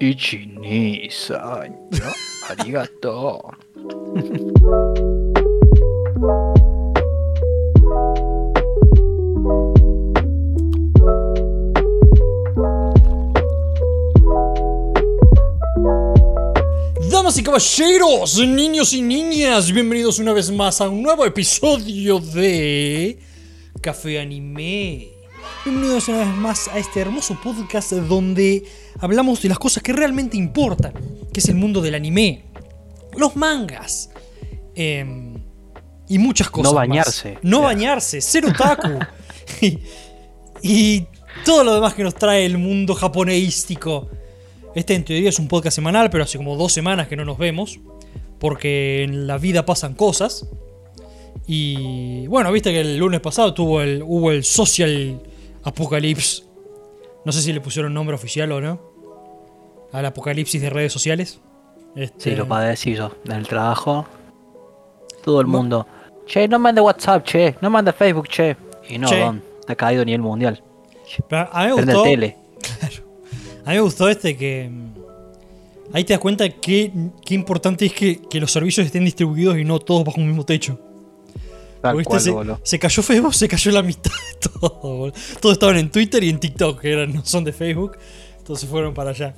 Ichi-ni-san. Arigato. Damas y caballeros, niños y niñas, bienvenidos una vez más a un nuevo episodio de Café Anime. Bienvenidos una vez más a este hermoso podcast donde hablamos de las cosas que realmente importan, que es el mundo del anime, los mangas em, y muchas cosas. No más. bañarse. No bañarse, ser otaku. y, y todo lo demás que nos trae el mundo japoneístico. Este en teoría es un podcast semanal, pero hace como dos semanas que no nos vemos. Porque en la vida pasan cosas. Y bueno, viste que el lunes pasado tuvo el, hubo el Social Apocalypse. No sé si le pusieron nombre oficial o no. Al apocalipsis de redes sociales. Este, Sí, lo padecí yo. En el trabajo. Todo el mundo. Che, no mande WhatsApp, che. No mande Facebook, che. Y no, Che. don. Te ha caído a nivel mundial. pero a mí me el gustó. tele. A mí me gustó este que. mm, Ahí te das cuenta que qué importante es que, que los servicios estén distribuidos y no todos bajo un mismo techo. Tal cual, se cayó Facebook, se cayó la mitad de todo. boludo. Todos estaban en Twitter y en TikTok, que eran, no son de Facebook. Entonces fueron para allá.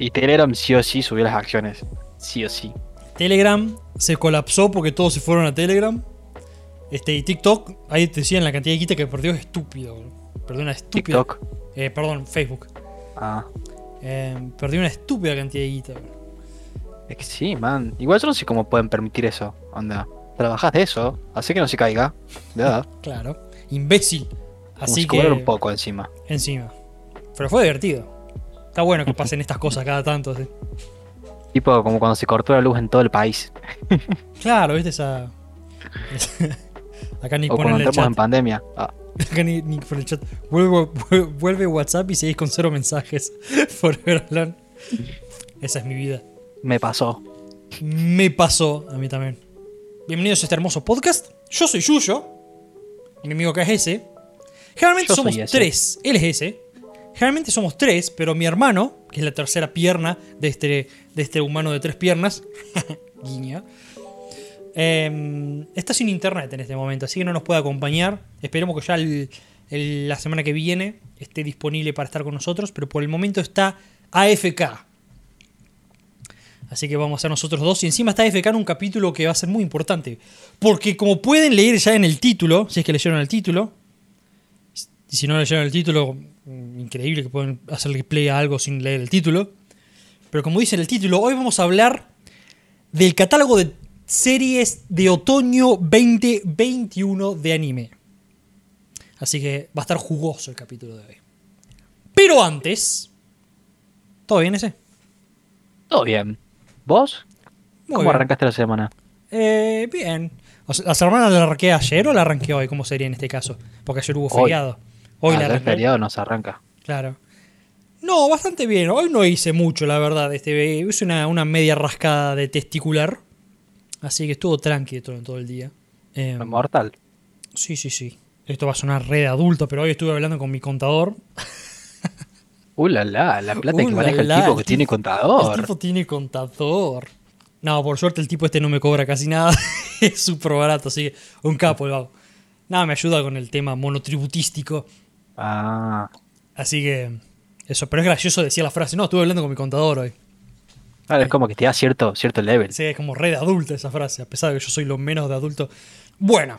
Y Telegram sí o sí subió las acciones. Sí o sí. Telegram se colapsó porque todos se fueron a Telegram. Este, y TikTok, ahí te decían la cantidad de guita que perdió es estúpido. Perdió una estúpida. TikTok. Eh, perdón, Facebook. Ah. Eh, perdió una estúpida cantidad de guita. Es que sí, man. Igual yo no sé cómo pueden permitir eso. Onda. Trabajas de eso. Así que no se caiga. De verdad. Claro. Imbécil. Así que. un poco encima. Encima. Pero fue divertido. Está bueno que pasen estas cosas cada tanto. ¿sí? Tipo como cuando se cortó la luz en todo el país. Claro, viste esa. Acá ni O ponen cuando el chat. en pandemia. Ah. Acá ni, ni por el chat. Vuelve, vuelve WhatsApp y seguís con cero mensajes. Forever alone. Esa es mi vida. Me pasó. Me pasó a mí también. Bienvenidos a este hermoso podcast. Yo soy Yuyo. Mi enemigo acá es ese. Generalmente Yo somos tres. Él es ese. Generalmente somos tres, pero mi hermano, que es la tercera pierna de este, de este humano de tres piernas, guiña, eh, está sin internet en este momento, así que no nos puede acompañar. Esperemos que ya la semana que viene esté disponible para estar con nosotros, pero por el momento está AFK. Así que vamos a ser nosotros dos. Y encima está AFK en un capítulo que va a ser muy importante. Porque como pueden leer ya en el título, si es que leyeron el título, y si no leyeron el título, increíble que pueden hacerle play a algo sin leer el título. Pero como dice en el título, hoy vamos a hablar del catálogo de series de otoño 2021 de anime. Así que va a estar jugoso el capítulo de hoy. Pero antes... ¿Todo bien ese? Todo bien. ¿Vos? Muy ¿Cómo bien. arrancaste la semana? Eh, bien. O sea, ¿La semana la arranqué ayer o la arranqué hoy? ¿Cómo sería en este caso? Porque ayer hubo feriado. Hoy Ah, la feriado nos arranca. Claro. No, bastante bien. Hoy no hice mucho, la verdad. Este, hice una, una media rascada de testicular. Así que estuvo tranqui todo, todo el día. Eh, Mortal. sí, sí, sí. Esto va a sonar red adulto, pero hoy estuve hablando con mi contador. Uh, la, la, la plata Uh, que la, maneja el tipo el que tiene tipo- contador. El tipo tiene contador. No, por suerte el tipo este no me cobra casi nada. es súper barato, así que un capo el vago. Nada, me ayuda con el tema monotributístico. Ah, Así que eso, pero es gracioso decir la frase. No, estuve hablando con mi contador hoy. claro, es como que te da cierto, cierto level. Sí, es como re de adulta esa frase, a pesar de que yo soy lo menos de adulto. Bueno,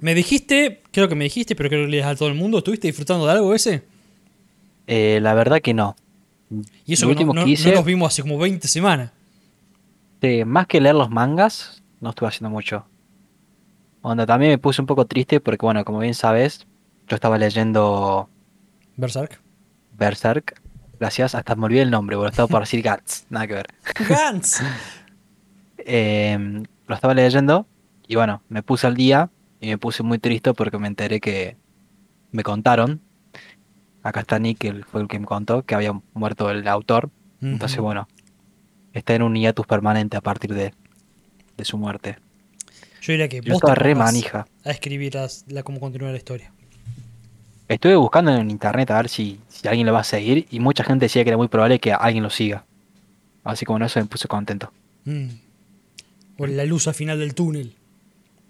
me dijiste, creo que me dijiste, pero creo que le a todo el mundo. ¿Estuviste disfrutando de algo ese? Eh, la verdad que no. Y eso Lo que no, que hice- no nos vimos hace como 20 semanas. Más que leer los mangas, no estuve haciendo mucho. Onda, también me puse un poco triste porque, bueno, como bien sabes, yo estaba leyendo Berserk. Berserk. Gracias, hasta me olvidé el nombre, boludo. Estaba por decir Guts, nada que ver. Gantz. Eh, lo estaba leyendo y bueno, me puse al día y me puse muy triste porque me enteré que me contaron. Acá está Nick, que fue el que me contó que había muerto el autor. Entonces, bueno, está en un hiatus permanente a partir de, de su muerte. Yo diría que Yo vos te estaba re pongas manija. a escribir las- la, cómo continúa la historia. Estuve buscando en internet a ver si, si alguien lo va a seguir y mucha gente decía que era muy probable que alguien lo siga. Así como en eso me puse contento. Mm. O la luz al final del túnel.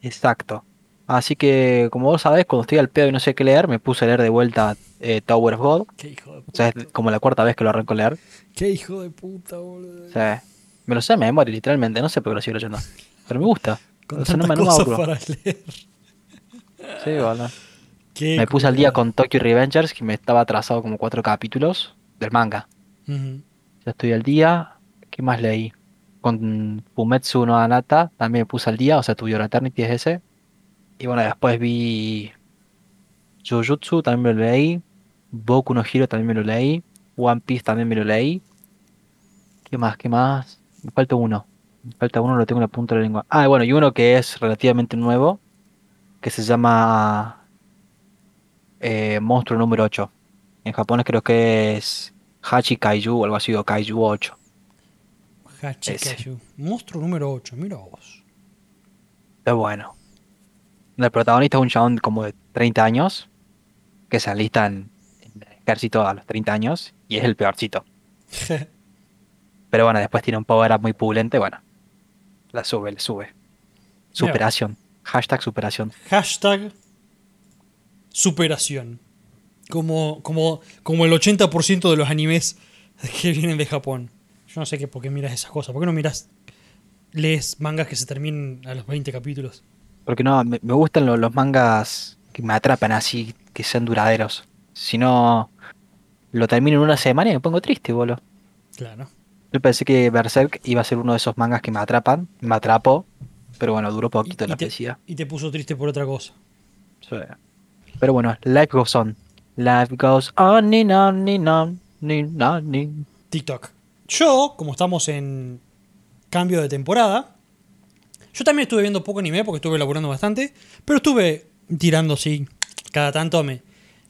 Exacto. Así que, como vos sabés, cuando estoy al pedo y no sé qué leer, me puse a leer de vuelta eh, Tower of God. Qué hijo de O puta. sea, es como la cuarta vez que lo arranco a leer. Qué hijo de puta, boludo. O sea, me lo sé de memoria, literalmente. No sé por qué lo sigo leyendo. Pero me gusta. Con O sea, no me- no me para leer. Sí, boludo. Qué Me puse al día con Tokyo Revengers, que me estaba atrasado como cuatro capítulos del manga. Ya estoy al día. ¿Qué más leí? Con Fumetsu no Anata también me puse al día, o sea, tu Eternity es ese. Y bueno, después vi Jujutsu, también me lo leí. Boku no Hero también me lo leí. One Piece también me lo leí. ¿Qué más? ¿Qué más? Me falta uno. Me falta uno, lo tengo en la punta de la lengua. Ah, bueno, y uno que es relativamente nuevo, que se llama eh, Monstruo número 8. En japonés creo que es Hachi Kaiju o algo así, o Kaiju 8. Hachikayu. Monstruo número 8, mira vos. Es bueno. El protagonista es un chabón como de 30 años, que se alista en, en el ejército a los 30 años, y es el peorcito. Pero bueno, después tiene un power up muy pulente, bueno. La sube, le sube. Superación. Hashtag superación. Hashtag superación. Como, como, como el 80% de los animes que vienen de Japón. Yo no sé qué, por qué miras esas cosas. ¿Por qué no miras, lees mangas que se terminen a los 20 capítulos? Porque no, me, me gustan lo- los mangas que me atrapan así, que sean duraderos. Si no, lo termino en una semana y me pongo triste, boludo. Claro. Yo pensé que Berserk iba a ser uno de esos mangas que me atrapan, me atrapó, pero bueno, duró poquito Y- la y te-. Y te puso triste por otra cosa. Sí. Pero bueno, life goes on. Life goes on and on and on and on and- TikTok. Yo, como estamos en cambio de temporada, yo también estuve viendo poco anime porque estuve laburando bastante, pero estuve tirando, sí, cada tanto me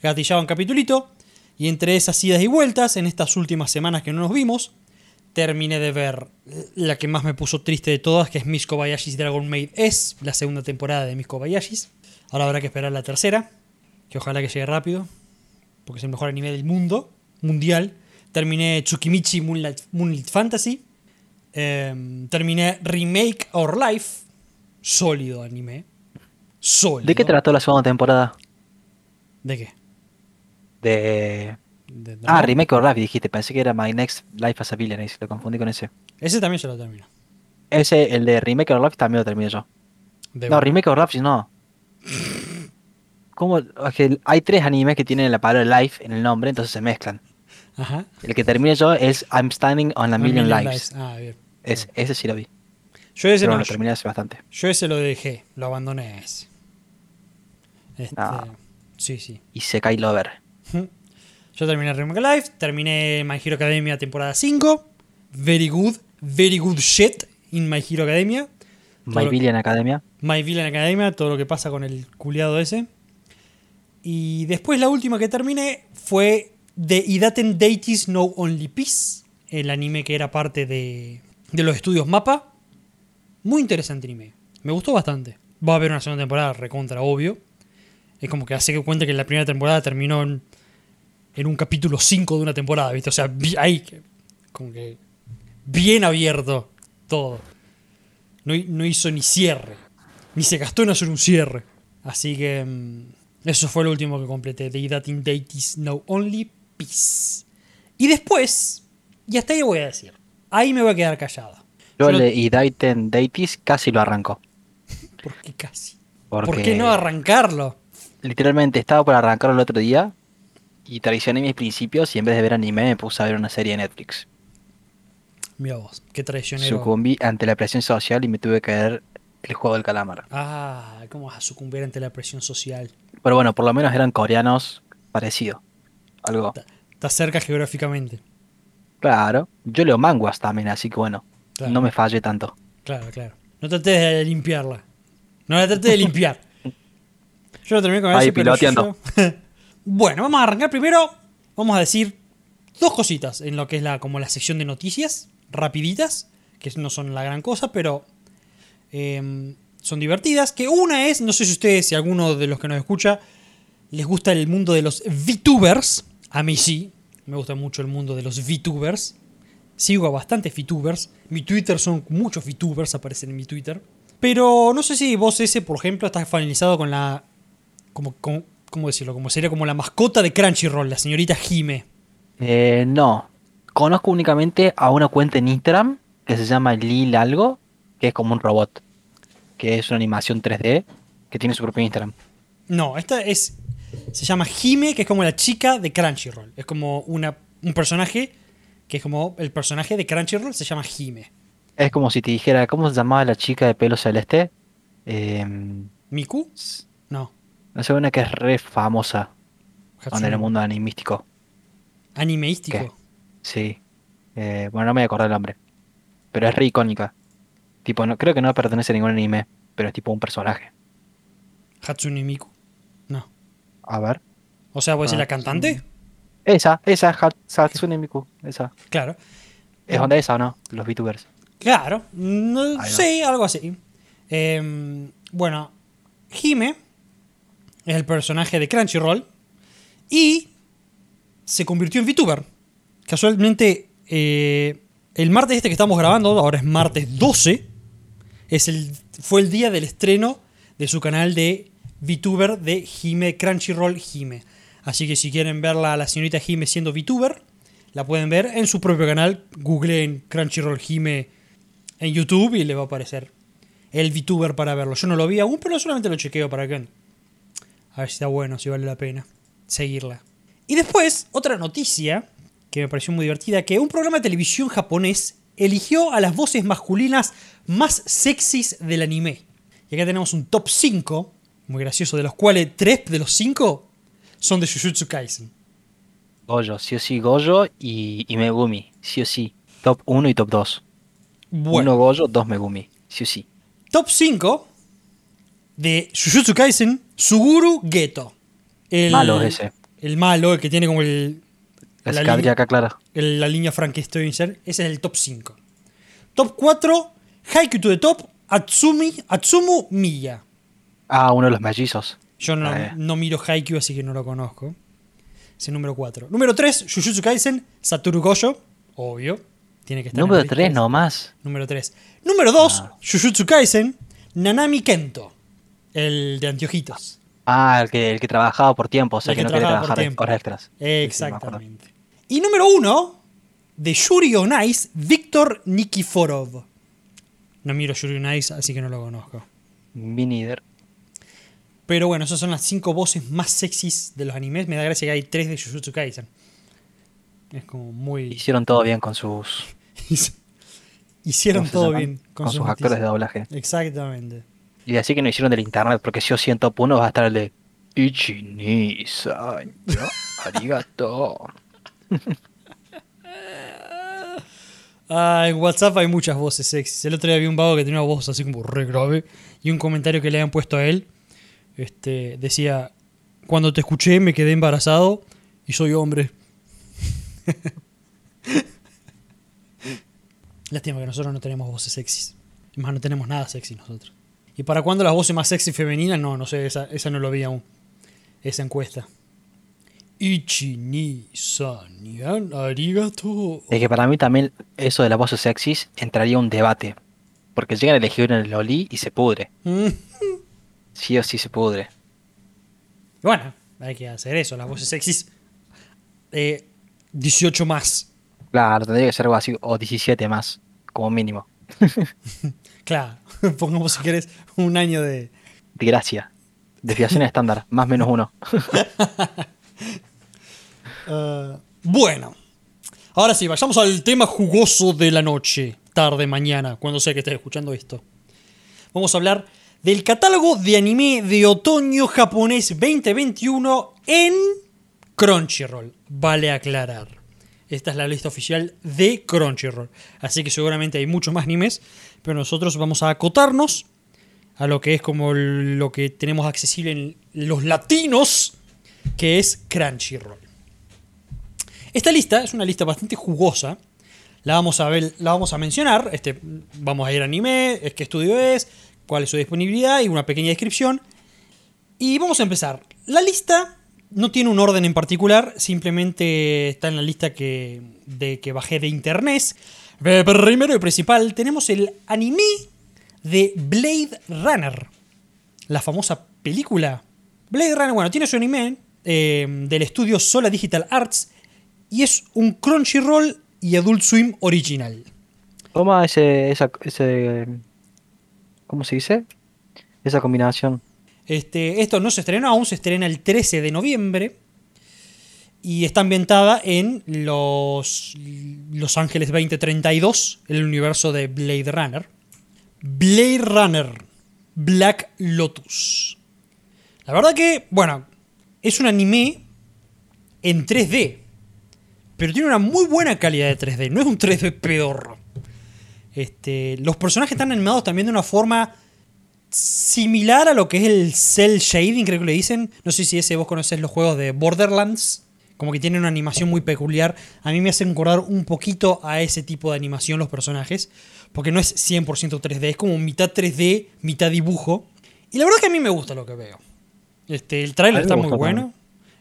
gatillaba un capitulito, y entre esas idas y vueltas, en estas últimas semanas que no nos vimos, terminé de ver la que más me puso triste de todas, que es Miss Kobayashi's Dragon Maid S, la segunda temporada de Miss Kobayashi's. Ahora habrá que esperar la tercera, que ojalá que llegue rápido, porque es el mejor anime del mundo, mundial. Terminé Tsukimichi Moonlight, Moonlight Fantasy. Em, terminé Remake Our Life. Sólido anime. Sólido. ¿De qué trató la segunda temporada? ¿De qué? De... De- Ah. Remake of Life dijiste, pensé que era My Next Life as a Villain, lo confundí con ese. Ese también se lo termino. Ese, el de Remake of Life también lo terminé yo. De No. Remake of Life no. ¿Cómo? Que hay tres animes que tienen la palabra life en el nombre, entonces se mezclan. Ajá. El que terminé yo es I'm Standing on a A Million, Million Lives. Lives. Ah, bien. Es- ese sí lo vi. Yo ese no, lo terminé hace bastante. yo ese lo dejé, lo abandoné ese. Este, Ah. Sí, sí. Y se cae Lover. Yo terminé Remake Life, terminé My Hero Academia temporada 5. Very good, very good shit in My Hero Academia. My Todo lo- Villain Academia. My Villain Academia, todo lo que pasa con el culiado ese. Y después la última que terminé fue The Idaten Deities No Only Peace, el anime que era parte de, de los estudios Mapa. Muy interesante anime. Me gustó bastante. Va a haber una segunda temporada recontra, obvio. Es como que hace que cuenta que la primera temporada terminó en, un capítulo 5 de una temporada, ¿viste? O sea, ahí, como que bien abierto todo. No, no hizo ni cierre. Ni se gastó en hacer un cierre. Así que mm, eso fue lo último que completé. The That in Deities No Only Peace. Y después, y hasta ahí voy a decir. Ahí me voy a quedar callado. Yo Yo el lo- de Idaiten Deities casi lo arrancó. Porque casi. Porque ¿Por qué no arrancarlo? literalmente estaba por arrancarlo el otro día y traicioné mis principios y en vez de ver anime me puse a ver una serie de Netflix. Mira vos, qué traicionero. Sucumbí ante la presión social y me tuve que ver el juego del calamar. Ah, ¿cómo vas a sucumbir ante la presión social? Pero bueno, por lo menos eran coreanos parecido. Algo. Estás cerca geográficamente. Claro. Yo leo manguas también, así que bueno, Claro. no me fallé tanto. Claro, claro. No trates de limpiarla. No la trates de limpiar. Yo lo terminé con Ahí piloteando. yo- bueno, vamos a arrancar primero. Vamos a decir dos cositas en lo que es la, como la sección de noticias, rapiditas, que no son la gran cosa, pero eh, son divertidas. Que una es, no sé si ustedes, si alguno de los que nos escucha, les gusta el mundo de los VTubers, a mí sí, me gusta mucho el mundo de los VTubers. Sigo a bastantes VTubers. Mi Twitter son muchos VTubers, aparecen en mi Twitter. Pero no sé si vos ese, por ejemplo, estás familiarizado con la... Como, como- ¿Cómo decirlo? Como sería como la mascota de Crunchyroll, la señorita Jime. Eh, no. Conozco únicamente a una cuenta en Instagram que se llama Lil algo, que es como un robot. Que es una animación 3D que tiene su propio Instagram. No, esta es. Se llama Hime, que es como la chica de Crunchyroll. Es como una, un personaje que es como el personaje de Crunchyroll, se llama Hime. Es como si te dijera, ¿cómo se llamaba la chica de pelo celeste? Eh, ¿Miku? No. no sé, una que es re famosa en el mundo animístico. Animeístico. ¿Qué? Sí. Eh, bueno, no me voy a acordar el nombre. Pero es re icónica. Tipo, no, creo que no pertenece a ningún anime, pero es tipo un personaje. Hatsune Miku. No. A ver. O sea, ¿puede ser la cantante? Esa, esa, Hat- Hatsune Miku, esa. Claro. ¿Es onda esa o no? Los VTubers. Claro. No, sí, algo así. Em, bueno, Hime es el personaje de Crunchyroll y se convirtió en VTuber. Casualmente, eh, el martes este que estamos grabando, ahora es martes 12, es el, fue el día del estreno de su canal de VTuber de Hime, Crunchyroll Hime. Así que si quieren verla a la señorita Hime siendo VTuber, la pueden ver en su propio canal. Googleen Crunchyroll Hime en YouTube y le va a aparecer el VTuber para verlo. Yo no lo vi aún, pero solamente lo chequeo para que a ver si está bueno, si vale la pena seguirla. Y después, otra noticia que me pareció muy divertida, que un programa de televisión japonés eligió a las voces masculinas más sexys del anime. Y acá tenemos un top 5, muy gracioso, de los cuales 3 de los 5 son de Jujutsu Kaisen. Gojo, sí o sí Gojo y, y Megumi, sí o sí. Top 1 y top 2. Bueno, 1 Gojo, 2 Megumi, sí o sí. top 5 de Jujutsu Kaisen, Suguru Geto. El, Malo es ese. El malo, el que tiene como el, La La línea- acá clara. la línea Frankenstein. Ese es el top 5. Top 4, Haikyuu to the Top, Atsumi, Atsumu Miya. Ah, uno de los mellizos. Yo no, Eh. no miro Haikyuu, así que no lo conozco. Es el número 4. Número 3, Jujutsu Kaisen, Satoru Gojo. Obvio. Tiene que estar Número la 3 lista. nomás. Número 3. Número 2, Ah. Jujutsu Kaisen, Nanami Kento. El de anteojitos. Ah, el que, el que trabajaba por tiempo, o sea El que, que no quería trabajar horas extras. Exactamente. Y número 1, de Yuri on Ice, Víctor Nikiforov. No miro Yuri on Ice, así que no lo conozco. Me neither. Pero bueno, esas son las 5 voces más sexys de los animes. Me da gracia que hay 3 de Jujutsu Kaisen. Es como muy... Hicieron todo bien con sus, Hicieron ¿cómo se todo bien con sus sus actores de doblaje. Exactamente. Y así que no hicieron del internet, porque si yo siento 1 va a estar el de Ichini-san. Arigato. Ah, en WhatsApp hay muchas voces sexys. El otro día vi un vago que tenía una voz así como re grave. Y un comentario que le habían puesto a él este, decía: Cuando te escuché me quedé embarazado y soy hombre. Lástima que nosotros no tenemos voces sexys. Más, no tenemos nada sexy nosotros. ¿Y para cuándo las voces más sexy femeninas? No, no sé, esa, esa no lo vi aún. Esa encuesta. Ichi ni arigato. Es que para mí también eso de las voces sexys entraría un debate. Porque llegan a elegir en el Loli y se pudre. Sí o sí se pudre. Bueno, hay que hacer eso, las voces sexys. Eh, 18 más. Claro, tendría que ser algo así, o 17 más, como mínimo. Claro, pongamos si querés un año de... De gracia. Desviación estándar, más menos uno. Ah, bueno, ahora sí, vayamos al tema jugoso de la noche, tarde, mañana, cuando sea que estés escuchando esto. Vamos a hablar del catálogo de anime de otoño japonés 2021 en Crunchyroll. Vale aclarar. Esta es la lista oficial de Crunchyroll. Así que seguramente hay muchos más animes, pero nosotros vamos a acotarnos a lo que es como lo que tenemos accesible en los latinos, que es Crunchyroll. Esta lista es una lista bastante jugosa. La vamos a ver, la vamos a mencionar. Este, vamos a ir a anime, qué estudio es, cuál es su disponibilidad y una pequeña descripción. Y vamos a empezar. La lista no tiene un orden en particular, simplemente está en la lista que, de, que bajé de internet. Eh, Primero y principal, tenemos el anime de Blade Runner, la famosa película. Blade Runner, bueno, tiene su anime eh, del estudio Sola Digital Arts y es un Crunchyroll y Adult Swim original. Toma ese, esa, ese, ¿cómo se dice? Esa combinación. Este, esto no se estrenó aún, se estrena el 13 de noviembre. Y está ambientada en los Los Ángeles 2032, el universo de Blade Runner. Blade Runner, Black Lotus. La verdad que, bueno, es un anime en 3D. Pero tiene una muy buena calidad de 3D. No es un 3D pedorro. Este, los personajes están animados también de una forma similar a lo que es el cel shading, creo que le dicen. No sé si ese vos conocés los juegos de Borderlands. Como que tienen una animación muy peculiar. A mí me hacen acordar un poquito a ese tipo de animación los personajes. Porque no es 100% 3D, es como mitad 3D, mitad dibujo. Y la verdad que a mí me gusta lo que veo. Este, el trailer está muy bueno.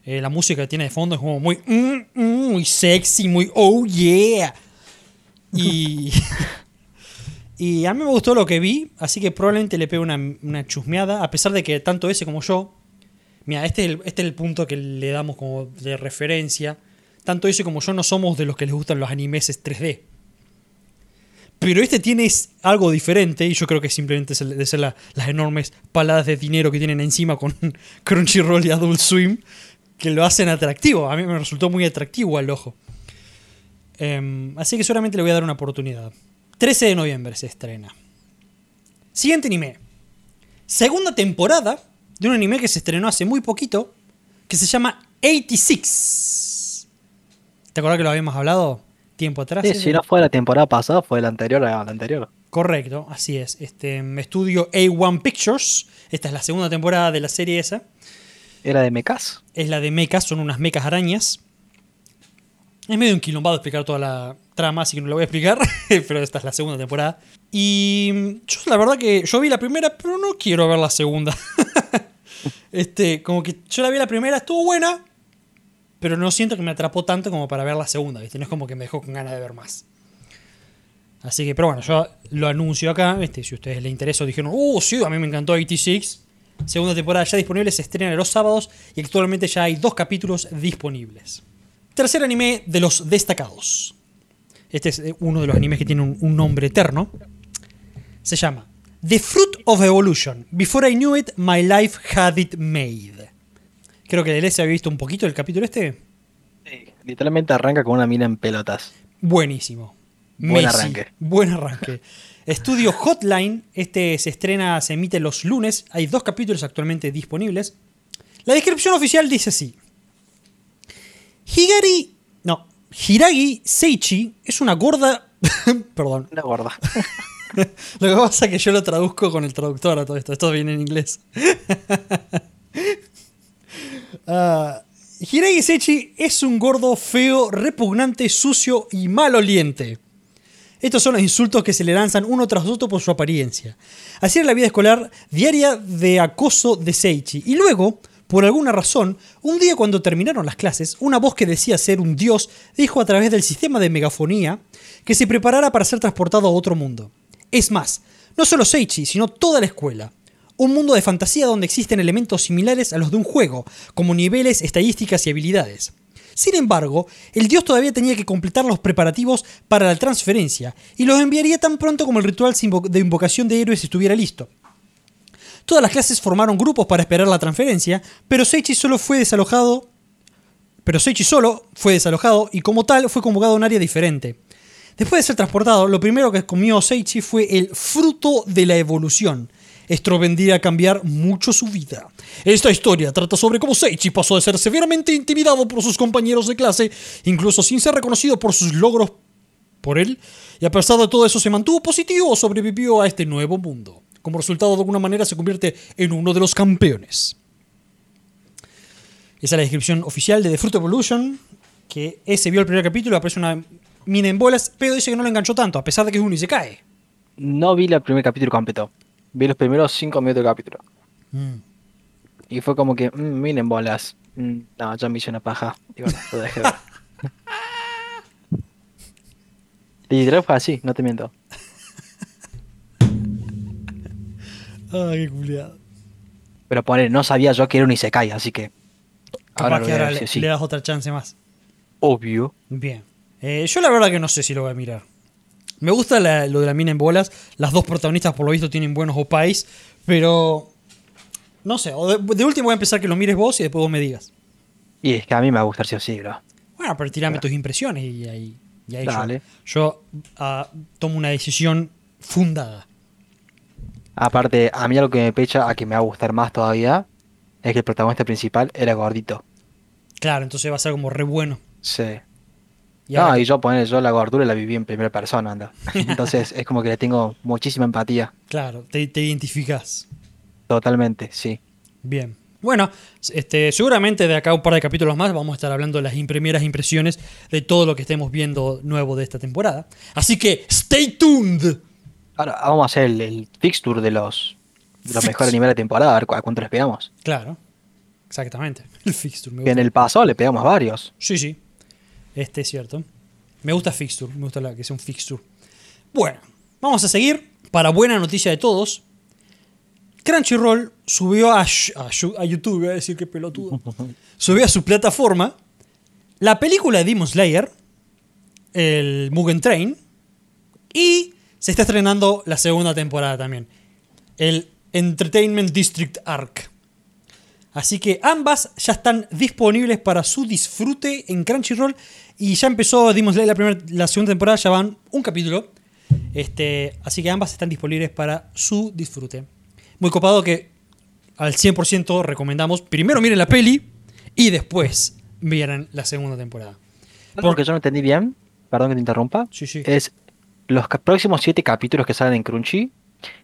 Eh, la música que tiene de fondo es como muy, mm, mm, muy sexy, muy oh yeah. Y, y a mí me gustó lo que vi, así que probablemente le pegue una, una chusmeada, a pesar de que tanto ese como yo, mira, este es, el, este es el punto que le damos como de referencia, tanto ese como yo no somos de los que les gustan los animes 3D. Pero este tiene algo diferente y yo creo que simplemente es ser la- las enormes paladas de dinero que tienen encima con Crunchyroll y Adult Swim que lo hacen atractivo. A mí me resultó muy atractivo al ojo. Em, así que seguramente le voy a dar una oportunidad. 13 de noviembre se estrena. Siguiente anime. Segunda temporada de un anime que se estrenó hace muy poquito que se llama 86. ¿Te acuerdas que lo habíamos hablado tiempo atrás? Sí, si no fue la temporada pasada, fue la anterior a la anterior. Correcto, así es. Este estudio A1 Pictures. Esta es la segunda temporada de la serie esa. Era de mechas. Es la de mechas, son unas mechas arañas. Es medio un quilombado explicar toda la trama, así que no lo voy a explicar. pero esta es la segunda temporada. Y yo la verdad que yo vi la primera, pero no quiero ver la segunda. este, como que yo la vi la primera, estuvo buena, pero no siento que me atrapó tanto como para ver la segunda. No es como que me dejó con ganas de ver más. Así que, pero bueno, yo lo anuncio acá. Si a ustedes les interesa, dijeron, uh, sí, a mí me encantó 86. Segunda temporada ya disponible, se estrena los sábados y actualmente ya hay dos capítulos disponibles. Tercer anime de los destacados. Este es eh, uno de los animes que tiene un nombre eterno. Se llama The Fruit of Evolution. Before I knew it, my life had it made. Creo que Deleuze había visto un poquito el capítulo este. Literalmente arranca con una mina en pelotas. Buenísimo. Buen arranque. Buen arranque. Estudio Hotline. Este se estrena, se emite los lunes. Hay dos capítulos actualmente disponibles. La descripción oficial dice así. Higari. No. Hiragi Seichi es una gorda. Perdón. Una gorda. Lo que pasa es que yo lo traduzco con el traductor a todo esto. Esto viene en inglés. Ah, Hiragi Seichi es un gordo feo, repugnante, sucio y maloliente. Estos son los insultos que se le lanzan uno tras otro por su apariencia. Así era la vida escolar diaria de acoso de Seichi. Y luego, por alguna razón, un día cuando terminaron las clases, una voz que decía ser un dios dijo a través del sistema de megafonía que se preparara para ser transportado a otro mundo. Es más, no solo Seichi, sino toda la escuela. Un mundo de fantasía donde existen elementos similares a los de un juego, como niveles, estadísticas y habilidades. Sin embargo, el dios todavía tenía que completar los preparativos para la transferencia, y los enviaría tan pronto como el ritual de invocación de héroes estuviera listo. Todas las clases formaron grupos para esperar la transferencia, pero Seichi solo fue desalojado. Pero Seichi solo fue desalojado y como tal fue convocado a un área diferente. Después de ser transportado, lo primero que comió Seichi fue el fruto de la evolución. Esto vendría a cambiar mucho su vida. Esta historia trata sobre cómo Seichi pasó de ser severamente intimidado por sus compañeros de clase, incluso sin ser reconocido por sus logros por él, y a pesar de todo eso se mantuvo positivo o sobrevivió a este nuevo mundo. Como resultado, de alguna manera se convierte en uno de los campeones. Esa es la descripción oficial de The Fruit Evolution, que ese vio el primer capítulo, aparece una mina en bolas, pero dice que no le enganchó tanto, a pesar de que es uno y se cae. No vi el primer capítulo completo. Vi los primeros 5 minutos del capítulo. Mm. Y fue como que, mmm, miren bolas. Mm, No, ya me hice una paja. Digo, no, lo dejé ver. Literal fue así, no te miento. Ay, qué culiado. Pero poner, no sabía yo que era un Isekai, así que. Ahora que ahora sí. le das otra chance más. Obvio. Bien. Eh, yo la verdad que no sé si lo voy a mirar. Me gusta la- lo de la mina en bolas. Las dos protagonistas por lo visto tienen buenos opais. Pero... No sé. de, de último voy a empezar que lo mires vos y después vos me digas. Y es que a mí me va a gustar sí o sí, bro. Bueno, pero tirame tus impresiones y ahí, y ahí yo- Dale. yo, ah, tomo una decisión fundada. Aparte, a mí algo que me pecha a que me va a gustar más todavía es que el protagonista principal era gordito. Claro, entonces va a ser como re bueno. Sí. Y no, ahora y yo poner yo la gordura la viví en primera persona, anda. Entonces es como que le tengo muchísima empatía. Claro, te, te identificás. Totalmente, sí. Bien. Bueno, este, seguramente de acá a un par de capítulos más vamos a estar hablando de las im- primeras impresiones de todo lo que estemos viendo nuevo de esta temporada. Así que, stay tuned. Ahora vamos a hacer el, el fixture de los, de los Fix- mejores niveles de temporada, a ver cu- a cuánto les pegamos. Claro, exactamente. El fixture. Me Que en gusta. el pasado le pegamos varios. Sí, sí. Este es cierto. Me gusta fixture. Me gusta la, que sea un fixture. Bueno, vamos a seguir. Para buena noticia de todos, Crunchyroll subió a, YouTube, voy a decir que pelotudo. subió a su plataforma la película de Demon Slayer, el Mugen Train, y se está estrenando la segunda temporada también, el Entertainment District Arc. Así que ambas ya están disponibles para su disfrute en Crunchyroll. Y ya empezó Demon Slayer la, primera, la segunda temporada, ya van un capítulo. Este, así que ambas están disponibles para su disfrute. Muy copado que al 100% recomendamos primero miren la peli y después miren la segunda temporada. Porque yo no entendí bien, perdón que te interrumpa, Sí, sí. es los próximos siete capítulos que salen en Crunchy,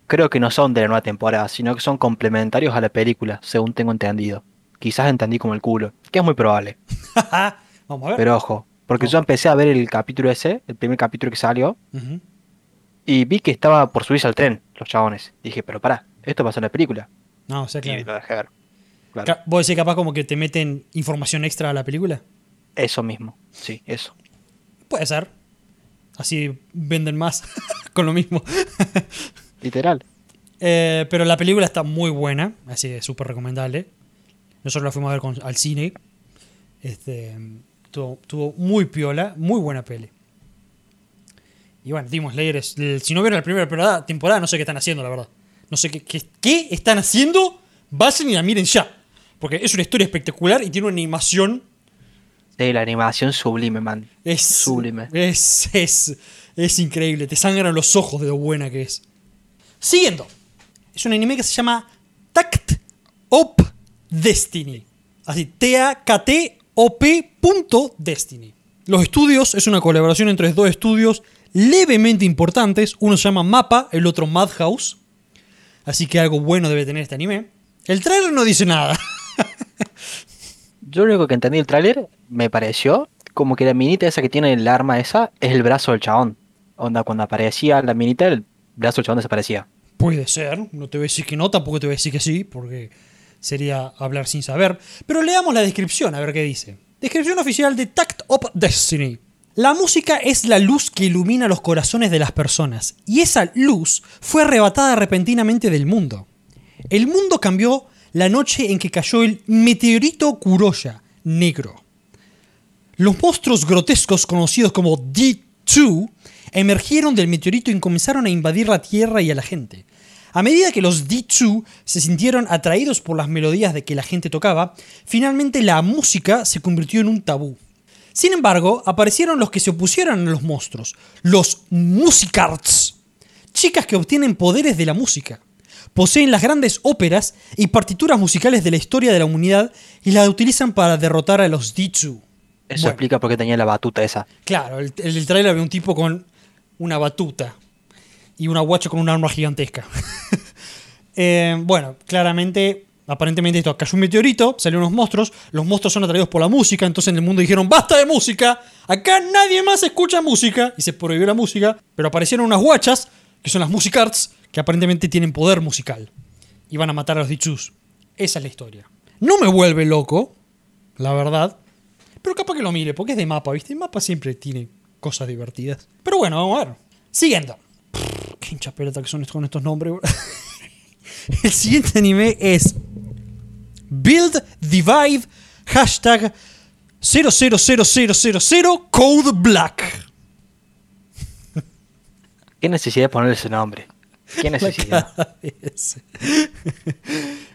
creo que no son de la nueva temporada, sino que son complementarios a la película, según tengo entendido. Quizás entendí como el culo, que es muy probable. Vamos a ver. Pero ojo, porque yo empecé a ver el capítulo ese, el primer capítulo que salió, y vi que estaba por subirse al tren, los chabones. Dije, pero pará, esto pasa en la película. No, o sea, Y claro. lo dejé ver. Claro. ¿Vos decís capaz como que te meten información extra a la película? Eso mismo, sí, eso. Puede ser. Así venden más con lo mismo. Literal. Eh, pero la película está muy buena, así que súper recomendable. Nosotros la fuimos a ver con- al cine. Este, tuvo, tuvo muy piola, muy buena peli. Y bueno, Demon Slayer Si no vieron la primera temporada, temporada, no sé qué están haciendo, la verdad. No sé qué, qué, qué están haciendo. Vayan y la miren ya. Porque es una historia espectacular y tiene una animación. Sí, la animación sublime, man. Es, Sublime. Es, es, es increíble. Te sangran los ojos de lo buena que es. Siguiendo. Es un anime que se llama Tact Op Destiny. Así, T-A-K-T-O-P punto Destiny. Los estudios es una colaboración entre dos estudios levemente importantes. Uno se llama Mapa, el otro Madhouse. Así que algo bueno debe tener este anime. El trailer no dice nada. Yo lo único que entendí del tráiler me pareció como que la minita esa que tiene el arma esa es el brazo del chabón. Onda, cuando aparecía la minita, el brazo del chabón desaparecía. Puede ser, no te voy a decir que no, tampoco te voy a decir que sí, porque sería hablar sin saber. Pero leamos la descripción, a ver qué dice. Descripción oficial de Tact of Destiny. La música es la luz que ilumina los corazones de las personas, y esa luz fue arrebatada repentinamente del mundo. El mundo cambió la noche en que cayó el meteorito Kuroya, negro. Los monstruos grotescos conocidos como D2 emergieron del meteorito y comenzaron a invadir la Tierra y a la gente. A medida que los D2 se sintieron atraídos por las melodías de que la gente tocaba, finalmente la música se convirtió en un tabú. Sin embargo, aparecieron los que se opusieron a los monstruos, los Musicards, chicas que obtienen poderes de la música. Poseen las grandes óperas y partituras musicales de la historia de la humanidad y las utilizan para derrotar a los D2. Eso Bueno. explica por qué tenía la batuta esa. Claro, el, el, el trailer ve un tipo con una batuta y una guacha con un arma gigantesca. Eh, bueno, claramente, aparentemente esto cayó un meteorito, salieron unos monstruos, los monstruos son atraídos por la música, entonces en el mundo dijeron, basta de música, acá nadie más escucha música, y se prohibió la música, pero aparecieron unas guachas, que son las musicards, que aparentemente tienen poder musical, y van a matar a los dichus. Esa es la historia. No me vuelve loco, la verdad. Pero capaz que lo mire, porque es de mapa, ¿viste? El mapa siempre tiene cosas divertidas. Pero bueno, vamos a ver. Siguiendo. Pff, qué hincha pelota que son estos con estos nombres. bro. El siguiente anime es Build Divide hashtag 000000 Code Black. ¿Qué necesidad de poner ese nombre? ¿Qué necesidad?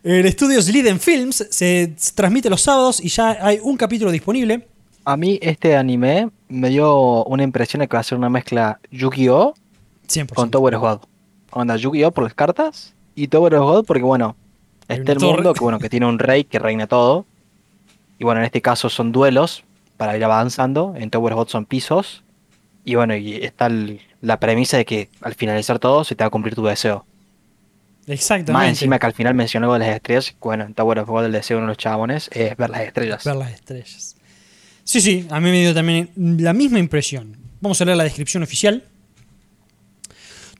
El estudio Sliden Films se transmite los sábados y ya hay un capítulo disponible. A mí este anime me dio una impresión de que va a ser una mezcla Yu-Gi-Oh! 100%. con Tower of God. Onda Yu-Gi-Oh! por las cartas y Tower of God porque, bueno, está el mundo que, bueno, que tiene un rey que reina todo. Y bueno, en este caso son duelos para ir avanzando. En Tower of God son pisos. Y bueno, y está el- la premisa de que al finalizar todo se te va a cumplir tu deseo. Exactamente. Más encima que al final mencionó algo de las estrellas. que, Bueno, en Tower of God el deseo de uno de los chabones es ver las estrellas. Ver las estrellas. Sí, sí, a mí me dio también la misma impresión. Vamos a leer la descripción oficial.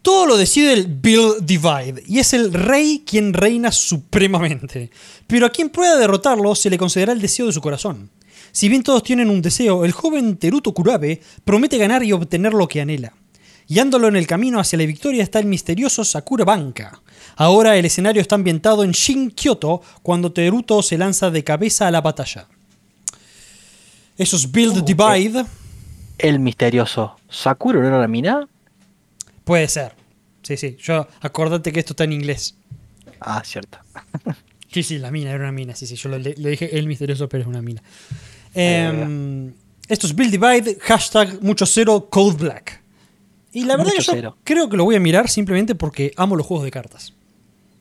Todo lo decide el Bill Divide, y es el rey quien reina supremamente. Pero a quien pueda derrotarlo se le concederá el deseo de su corazón. Si bien todos tienen un deseo, el joven Teruto Kurabe promete ganar y obtener lo que anhela. Guiándolo en el camino hacia la victoria está el misterioso Sakura Banka. Ahora el escenario está ambientado en Shin Kyoto cuando Teruto se lanza de cabeza a la batalla. Eso es Build Oh, Divide. El misterioso. ¿Sakura no era la mina? Puede ser. Sí, sí. Yo acordate que esto está en inglés. Ah, cierto. Sí, sí, la mina, era una mina. Sí, sí, yo lo- le, dije el misterioso, pero es una mina. Em, esto es Build Divide, hashtag mucho cero, code black. Y la verdad Mucho que yo cero. creo que lo voy a mirar simplemente porque amo los juegos de cartas.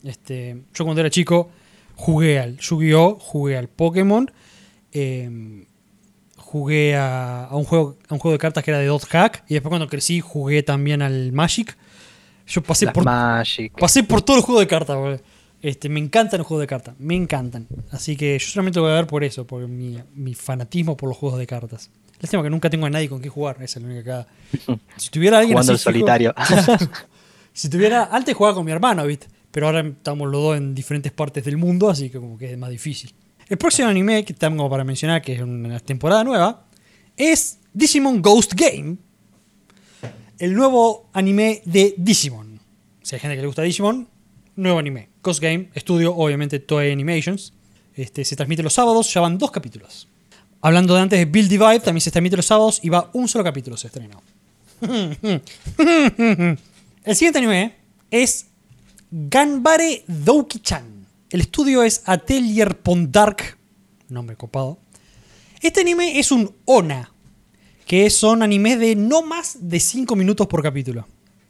Este, yo cuando era chico jugué al Yu-Gi-Oh!, jugué al Pokémon, em, jugué a, a un juego, a un juego de cartas que era de Dot Hack, y después cuando crecí jugué también al Magic. Yo pasé Las por Magic. Pasé por todos los juegos de cartas, boludo. Este, me encantan los juegos de cartas, me encantan. Así que yo solamente lo voy a ver por eso, por mi, mi fanatismo por los juegos de cartas. Lástima que nunca tengo a nadie con quien jugar, esa es la única cagada. Si tuviera alguien Jugando así fijo- solitario. si tuviera, antes jugaba con mi hermano, ¿viste? Pero ahora estamos los dos en diferentes partes del mundo, así que como que es más difícil. El próximo anime que tengo para mencionar, que es una temporada nueva, es Digimon Ghost Game. El nuevo anime de Digimon. Si hay gente que le gusta Digimon, nuevo anime. Ghost Game, estudio, obviamente, Toei Animations. Este, se transmite los sábados, ya van dos capítulos. Hablando de antes de Build Divide, también se transmite los sábados y va un solo capítulo, se estrenó. El siguiente anime es Ganbare Douki-chan. El estudio es Atelier Pondark. Nombre copado. Este anime es un ONA, que son animes de no más de 5 minutos por capítulo.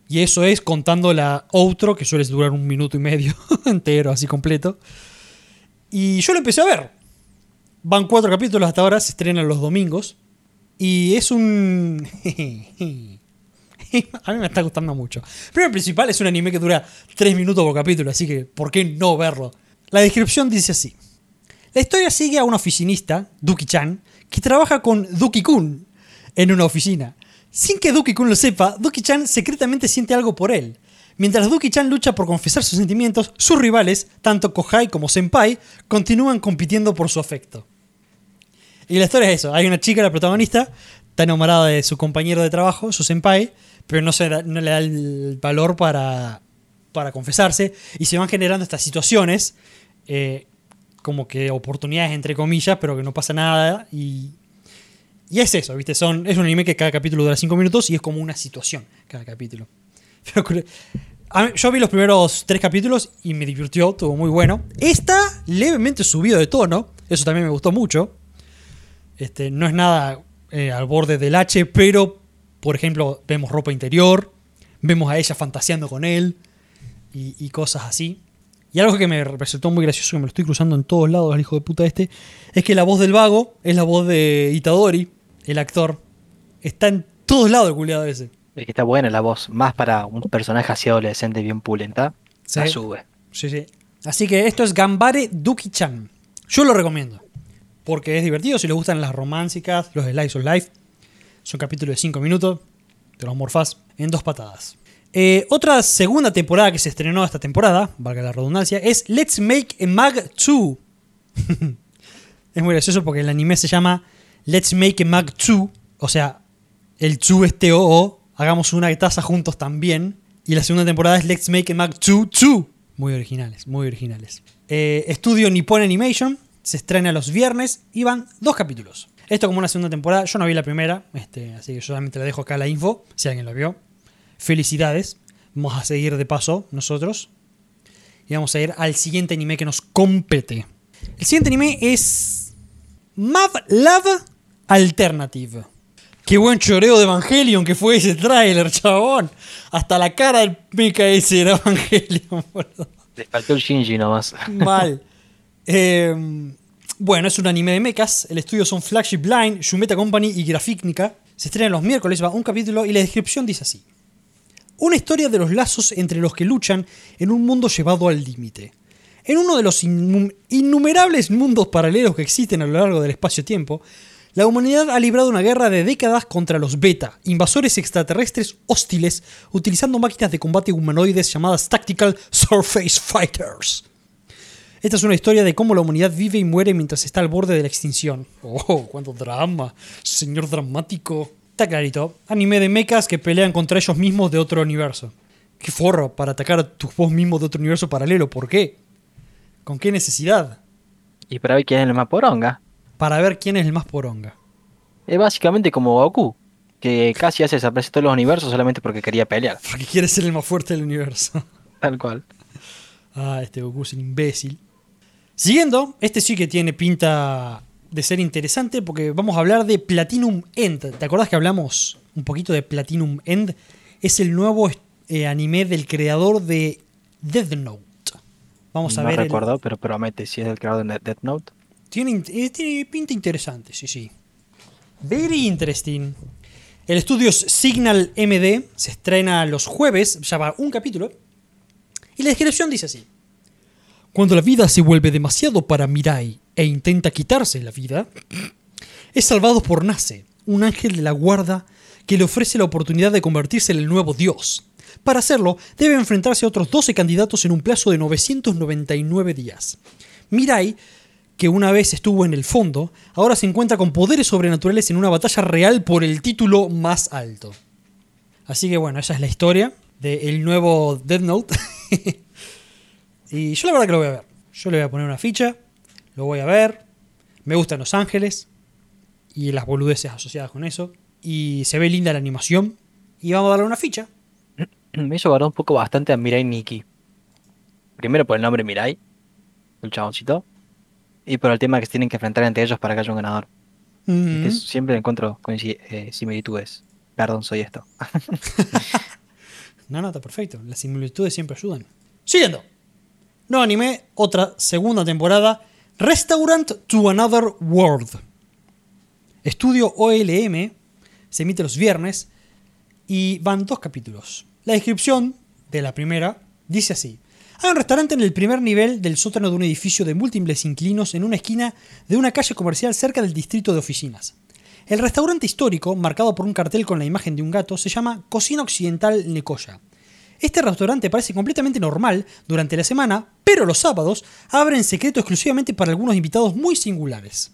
Y eso es contando la outro, que suele durar un minuto y medio entero, así completo. Y yo lo empecé a ver. Van cuatro capítulos hasta ahora, se estrenan los domingos. Y es un... A mí me está gustando mucho. Primero principal es un anime que dura 3 minutos por capítulo, así que ¿por qué no verlo? La descripción dice así. La historia sigue a un oficinista, Duki-chan, que trabaja con Duki-kun en una oficina. Sin que Duki-kun lo sepa, Duki-chan secretamente siente algo por él. Mientras Duki-chan lucha por confesar sus sentimientos, sus rivales, tanto Kohai como Senpai, continúan compitiendo por su afecto. Y la historia es eso. Hay una chica, la protagonista, está enamorada de su compañero de trabajo, su senpai, pero no, se no le da el valor para, para confesarse. Y se van generando estas situaciones, eh, como que oportunidades entre comillas, pero que no pasa nada. Y, y es eso, ¿viste? Son, es un anime que cada capítulo dura 5 minutos y es como una situación cada capítulo. Yo vi los primeros tres capítulos y me divirtió, estuvo muy bueno. Está levemente subido de tono, eso también me gustó mucho. Este, no es nada eh, al borde del H, pero, por ejemplo, vemos ropa interior, vemos a ella fantaseando con él y, y cosas así. Y algo que me resultó muy gracioso, que me lo estoy cruzando en todos lados, el hijo de puta este, es que la voz del vago es la voz de Itadori, el actor. Está en todos lados el culiado ese. Es que está buena la voz. Más para un personaje así adolescente bien pulenta. Sí. La sube. Sí, sí. Así que esto es Gambare Duki-chan. Yo lo recomiendo. Porque es divertido. Si les gustan las románticas, los slice of life. Son capítulos de 5 minutos. Te los morfás en dos patadas. Eh, otra segunda temporada que se estrenó esta temporada, valga la redundancia, es Let's Make a Mag 2. Es muy gracioso porque el anime se llama Let's Make a Mag 2, o sea, el 2 es TOO, hagamos una taza juntos también. Y la segunda temporada es Let's Make a Mag 2 2. Muy originales, muy originales. Eh, estudio Nippon Animation, se estrena los viernes y van dos capítulos. Esto como una segunda temporada, yo no vi la primera, este, así que yo solamente le dejo acá la info, si alguien lo vio. Felicidades, vamos a seguir de paso nosotros. Y vamos a ir al siguiente anime que nos compete. El siguiente anime es Mad Love Alternative. Qué buen choreo de Evangelion que fue ese tráiler, chabón. Hasta la cara del mecha ese era Evangelion, boludo. Le faltó el Shinji nomás. Mal. Eh, bueno, es un anime de mechas. El estudio son Flagship Line, Shumeta Company y Graficnica. Se estrena los miércoles, va un capítulo y la descripción dice así. Una historia de los lazos entre los que luchan en un mundo llevado al límite. En uno de los innum- innumerables mundos paralelos que existen a lo largo del espacio-tiempo, la humanidad ha librado una guerra de décadas contra los beta, invasores extraterrestres hostiles, utilizando máquinas de combate humanoides llamadas Tactical Surface Fighters. Esta es una historia de cómo la humanidad vive y muere mientras está al borde de la extinción. Oh, cuánto drama, señor dramático. Está clarito, anime de mechas que pelean contra ellos mismos de otro universo. Qué forro para atacar a tus vos mismos de otro universo paralelo, ¿por qué? ¿Con qué necesidad? Y para ver quién es el más poronga. Para ver quién es el más poronga. Es básicamente como Goku, que casi hace desaparecer todos los universos solamente porque quería pelear. Porque quiere ser el más fuerte del universo. Tal cual. Ah, este Goku es un imbécil. Siguiendo, este sí que tiene pinta de ser interesante porque vamos a hablar de Platinum End. ¿Te acordás que hablamos un poquito de Platinum End? Es el nuevo eh, anime del creador de Death Note. Vamos a no ver. el- recuerdo, pero promete si es el creador de Death Note. Tiene, eh, tiene pinta interesante, sí, sí. Very interesting. El estudio es Signal MD se estrena los jueves, ya va un capítulo. Y la descripción dice así. Cuando la vida se vuelve demasiado para Mirai e intenta quitarse la vida, es salvado por Nase, un ángel de la guarda que le ofrece la oportunidad de convertirse en el nuevo dios. Para hacerlo, debe enfrentarse a otros 12 candidatos en un plazo de 999 días. Mirai, que una vez estuvo en el fondo, ahora se encuentra con poderes sobrenaturales en una batalla real por el título más alto. Así que bueno, esa es la historia del nuevo Death Note. y yo la verdad que lo voy a ver. Yo le voy a poner una ficha, lo voy a ver. Me gustan Los Ángeles y las boludeces asociadas con eso. Y se ve linda la animación. Y vamos a darle una ficha. Me hizo guardar un poco bastante a Mirai Nikki. Primero por el nombre Mirai, el chaboncito. Y por el tema que se tienen que enfrentar entre ellos para que haya un ganador. Mm. Que siempre encuentro eh, similitudes. Perdón, soy esto. No, no, está perfecto. Las similitudes siempre ayudan. Siguiendo. No anime, otra segunda temporada. Restaurant to Another World. Estudio OLM. Se emite los viernes. Y van dos capítulos. La descripción de la primera dice así. Hay un restaurante en el primer nivel del sótano de un edificio de múltiples inclinos en una esquina de una calle comercial cerca del distrito de oficinas. El restaurante histórico, marcado por un cartel con la imagen de un gato, se llama Cocina Occidental Necoya. Este restaurante parece completamente normal durante la semana, pero los sábados abre en secreto exclusivamente para algunos invitados muy singulares.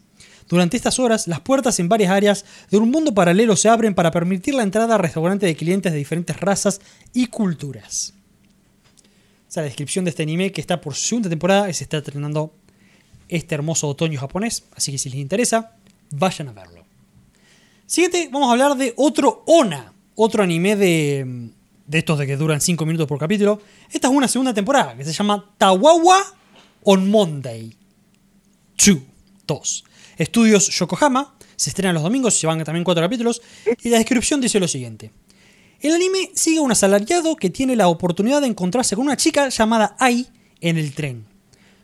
Durante estas horas, las puertas en varias áreas de un mundo paralelo se abren para permitir la entrada al restaurante de clientes de diferentes razas y culturas. Esa es la descripción de este anime que está por su segunda temporada y se está estrenando este hermoso otoño japonés, así que si les interesa, vayan a verlo. Siguiente, vamos a hablar de otro Ona, otro anime de, de estos de que duran 5 minutos por capítulo. Esta es una segunda temporada que se llama Tawawa on Monday 2. 2. Estudios Yokohama, se estrenan los domingos, se van también 4 capítulos. Y la descripción dice lo siguiente. El anime sigue a un asalariado que tiene la oportunidad de encontrarse con una chica llamada Ai en el tren.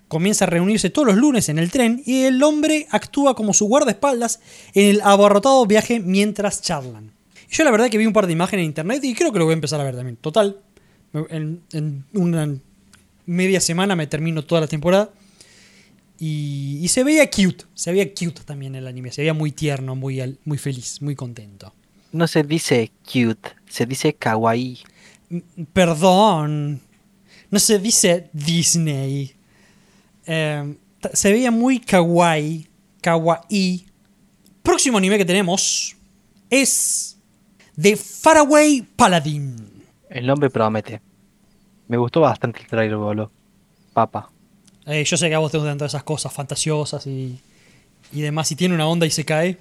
Comienza a reunirse todos los lunes en el tren y el hombre actúa como su guardaespaldas en el abarrotado viaje mientras charlan. Yo la verdad que vi un par de imágenes en internet y creo que lo voy a empezar a ver también. Total, en, en una media semana me termino toda la temporada. Y, y se veía cute, se veía cute también el anime, se veía muy tierno, muy, muy feliz, muy contento. No se dice cute, se dice kawaii. M- Perdón, no se dice Disney. Eh, ta- se veía muy kawaii, Kawaii. Próximo anime que tenemos es The Faraway Paladin. El nombre promete. Me gustó bastante el trailer, boludo. Papa. Eh, yo sé que a vos te gustan todas esas cosas fantasiosas y, y demás. Si tiene una onda y se cae.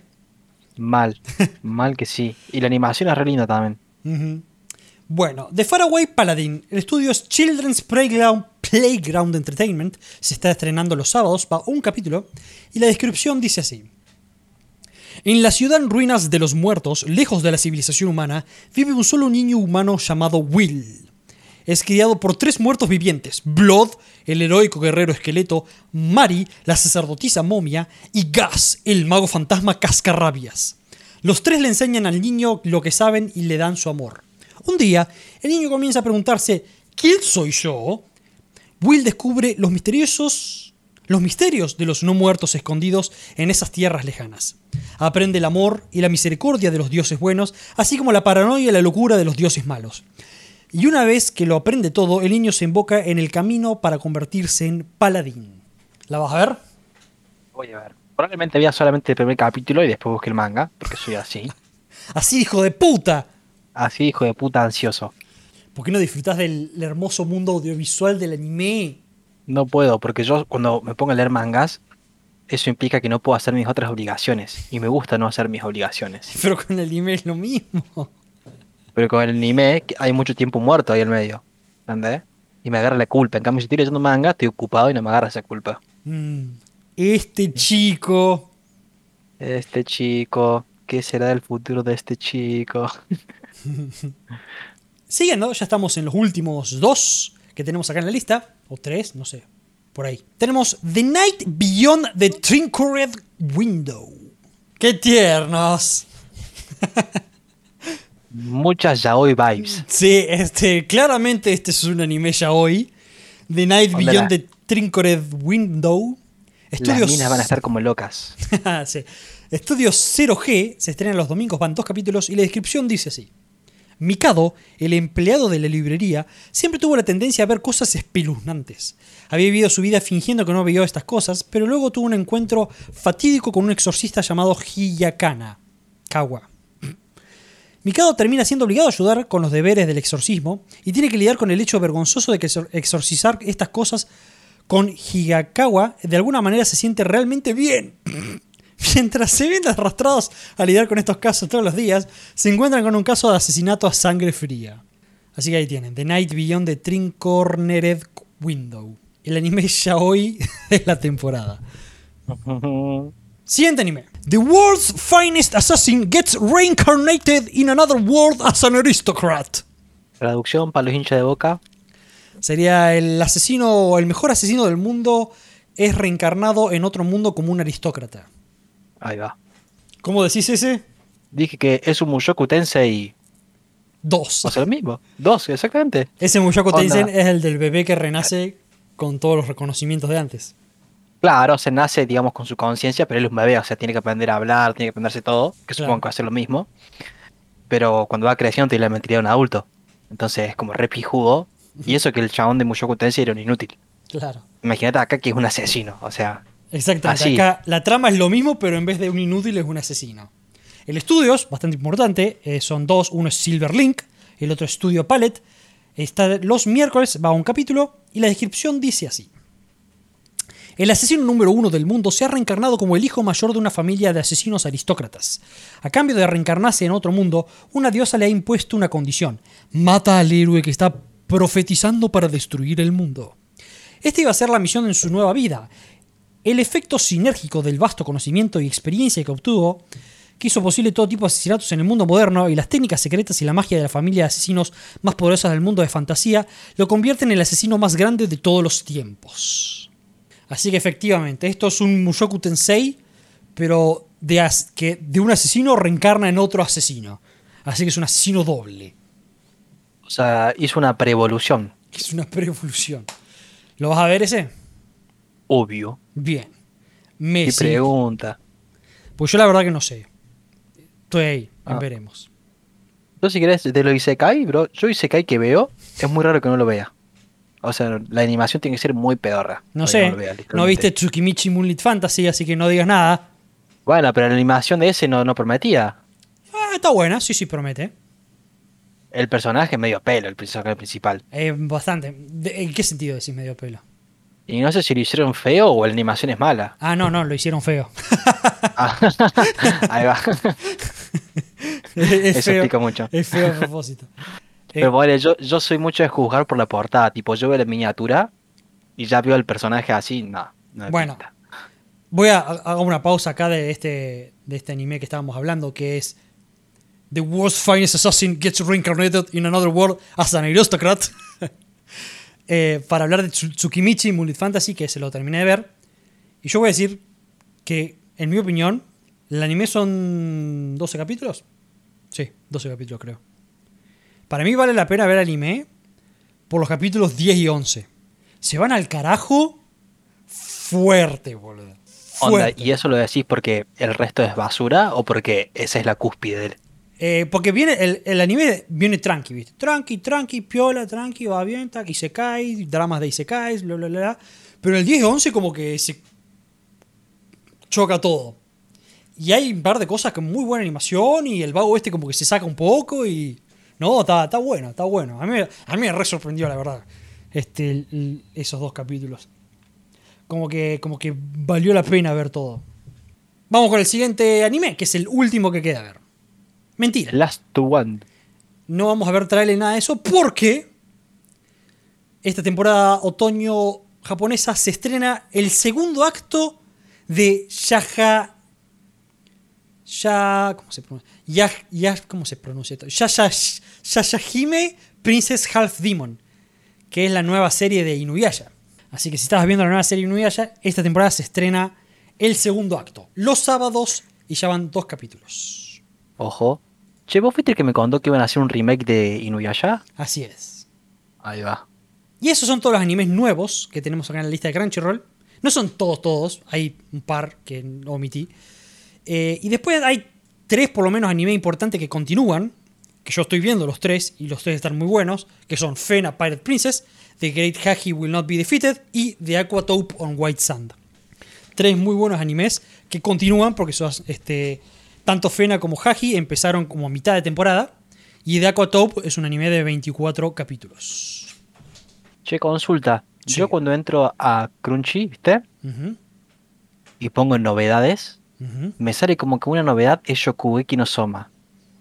Mal. Mal que sí. Y la animación es re linda también. Bueno, The Faraway Paladin. El estudio es Children's Playground, Playground Entertainment. Se está estrenando los sábados, va un capítulo. Y la descripción dice así. En la ciudad en ruinas de los muertos, lejos de la civilización humana, vive un solo niño humano llamado Will. Es criado por tres muertos vivientes: Blood, el heroico guerrero esqueleto, Mari, la sacerdotisa momia, y Gas, el mago fantasma cascarrabias. Los tres le enseñan al niño lo que saben y le dan su amor. Un día, el niño comienza a preguntarse: ¿Quién soy yo? Will descubre los misteriosos los misterios de los no muertos escondidos en esas tierras lejanas. Aprende el amor y la misericordia de los dioses buenos, así como la paranoia y la locura de los dioses malos. Y una vez que lo aprende todo, el niño se invoca en el camino para convertirse en paladín. ¿La vas a ver? Voy a ver. Probablemente vea solamente el primer capítulo y después busque el manga, porque soy así. Así, hijo de puta. Así, hijo de puta ansioso. ¿Por qué no disfrutas del hermoso mundo audiovisual del anime? No puedo, porque yo cuando me pongo a leer mangas, eso implica que no puedo hacer mis otras obligaciones. Y me gusta no hacer mis obligaciones. Pero con el anime es lo mismo. Pero con el anime hay mucho tiempo muerto ahí en medio. ¿Entendés? Y me agarra la culpa. En cambio, si estoy leyendo manga, estoy ocupado y no me agarra esa culpa. Mm, Este chico. Este chico, ¿qué será del futuro de este chico? Siguiendo, ya estamos en los últimos dos que tenemos acá en la lista. O tres, no sé. Por ahí. Tenemos The Night Beyond the Trinketed Window. ¡Qué tiernos! Muchas yaoi vibes. Sí, este, claramente este es un anime ya hoy. The Night Beyond the Trinketed Window. Las Estudios, minas van a estar como locas. Sí. Estudios 0G se estrena los domingos, van dos capítulos y la descripción dice así. Mikado, el empleado de la librería, siempre tuvo la tendencia a ver cosas espeluznantes. Había vivido su vida fingiendo que no veía estas cosas, pero luego tuvo un encuentro fatídico con un exorcista llamado Hiyakana. Kawa. Mikado termina siendo obligado a ayudar con los deberes del exorcismo y tiene que lidiar con el hecho vergonzoso de que exor- exorcizar estas cosas con Higakawa de alguna manera se siente realmente bien. Mientras se ven arrastrados a lidiar con estos casos todos los días, se encuentran con un caso de asesinato a sangre fría. Así que ahí tienen, The Night Beyond the Trincornered Window. El anime yaoi de la temporada. Siguiente anime. The world's finest assassin gets reincarnated in another world as an aristocrat. Traducción para los hinchas de boca. Sería el asesino el mejor asesino del mundo es reencarnado en otro mundo como un aristócrata. Ahí va. ¿Cómo decís ese? Dije que es un Mushoku Tensei. Dos. O sea, lo mismo. Dos, exactamente. Ese Mushoku Onda. Tensei es el del bebé que renace con todos los reconocimientos de antes. Claro, se nace, digamos, con su conciencia, pero él es un bebé, o sea, tiene que aprender a hablar, tiene que aprenderse todo, que Claro. supongo que va a ser lo mismo. Pero cuando va creciendo tiene la mentalidad de un adulto. Entonces es como re pijudo. Y eso que el chabón de Mushoku Tensei era un inútil. Claro. Imagínate acá que es un asesino, o sea, Exactamente. Así. Acá la trama es lo mismo, pero en vez de un inútil es un asesino. El estudio es bastante importante. eh, son dos. Uno es Silver Link, el otro es Studio Palette. Está los miércoles, va un capítulo y la descripción dice así. El asesino número uno del mundo se ha reencarnado como el hijo mayor de una familia de asesinos aristócratas. A cambio de reencarnarse en otro mundo, una diosa le ha impuesto una condición. Mata al héroe que está profetizando para destruir el mundo. Esta iba a ser la misión en su nueva vida. El efecto sinérgico del vasto conocimiento y experiencia que obtuvo, que hizo posible todo tipo de asesinatos en el mundo moderno y las técnicas secretas y la magia de la familia de asesinos más poderosas del mundo de fantasía, lo convierten en el asesino más grande de todos los tiempos. Así que efectivamente, esto es un Mushoku Tensei, pero de, as- que de un asesino reencarna en otro asesino. Así que es un asesino doble. o sea, hizo una preevolución, Es una preevolución. ¿Lo vas a ver ese? Obvio. Bien. Messi. pregunta. Pues yo la verdad que no sé. Estoy ahí, Ah. veremos. Yo si querés, de lo Isekai, bro, yo Isekai que veo, es muy raro que no lo vea. O sea, la animación tiene que ser muy pedorra. No sé, lo vea, no viste Tsukimichi Moonlit Fantasy, así que no digas nada. Bueno, pero la animación de ese no, no prometía. Ah, está buena, sí, sí, promete. El personaje medio pelo, el personaje principal. Eh, bastante. ¿En qué sentido decís medio pelo? Y no sé si lo hicieron feo o la animación es mala. Ah, no, no, lo hicieron feo. Ah, Ahí va. es Eso feo. explica mucho. Es feo a propósito. Eh, Pero bueno, yo, yo soy mucho de juzgar por la portada. Tipo, yo veo la miniatura y ya veo el personaje así. No, Bueno. pinta. Voy a hacer una pausa acá de este, de este anime que estábamos hablando, que es The World's Finest Assassin Gets Reincarnated in Another World as an Aristocrat. Eh, para hablar de Tsu- Tsukimichi Mullet Fantasy, que se lo terminé de ver. Y yo voy a decir que, en mi opinión, el anime son 12 capítulos. Sí, 12 capítulos creo. Para mí vale la pena ver anime por los capítulos 10 y 11. Se van al carajo fuerte, boludo. Onda. ¿y eso lo decís porque el resto es basura o porque esa es la cúspide del... Eh, porque viene el, el anime viene tranqui, ¿viste? Tranqui, tranqui, piola, tranqui, va bien, tac, Isekai, dramas de Isekais, bla, bla, bla, bla. Pero el 10 y 11 como que se choca todo. Y hay un par de cosas con muy buena animación y el vago este como que se saca un poco y... No, está, bueno, está bueno. A mí, a mí me re sorprendió, la verdad, este, esos dos capítulos. Como que, como que valió la pena ver todo. Vamos con el siguiente anime, que es el último que queda a ver. Mentira. Last One. No vamos a ver trailer nada de eso porque esta temporada otoño japonesa se estrena el segundo acto de Yaja. Ya. ¿Cómo se pronuncia? Ya, ya- ¿Cómo se pronuncia esto? Yaya, Yayahime Princess Half Demon, que es la nueva serie de Inuyasha. Así que si estabas viendo la nueva serie de Inuyasha, esta temporada se estrena el segundo acto, los sábados, y ya van dos capítulos. Ojo. Che, ¿vos fuiste el que me contó que iban a hacer un remake de Inuyasha? Así es. Ahí va. Y esos son todos los animes nuevos que tenemos acá en la lista de Crunchyroll. No son todos, todos. Hay un par que omití. Eh, y después hay tres, por lo menos, animes importantes que continúan. Que yo estoy viendo los tres y los tres están muy buenos. Que son Fena Pirate Princess, The Great Hagi Will Not Be Defeated y The Aquatope on White Sand. Tres muy buenos animes que continúan porque son, este, tanto Fena como Hagi empezaron como a mitad de temporada. Y The Aquatope es un anime de 24 capítulos. Che, consulta. Sí. Yo cuando entro a Crunchy, ¿viste? Y pongo en novedades, me sale como que una novedad es Shokugeki no Soma.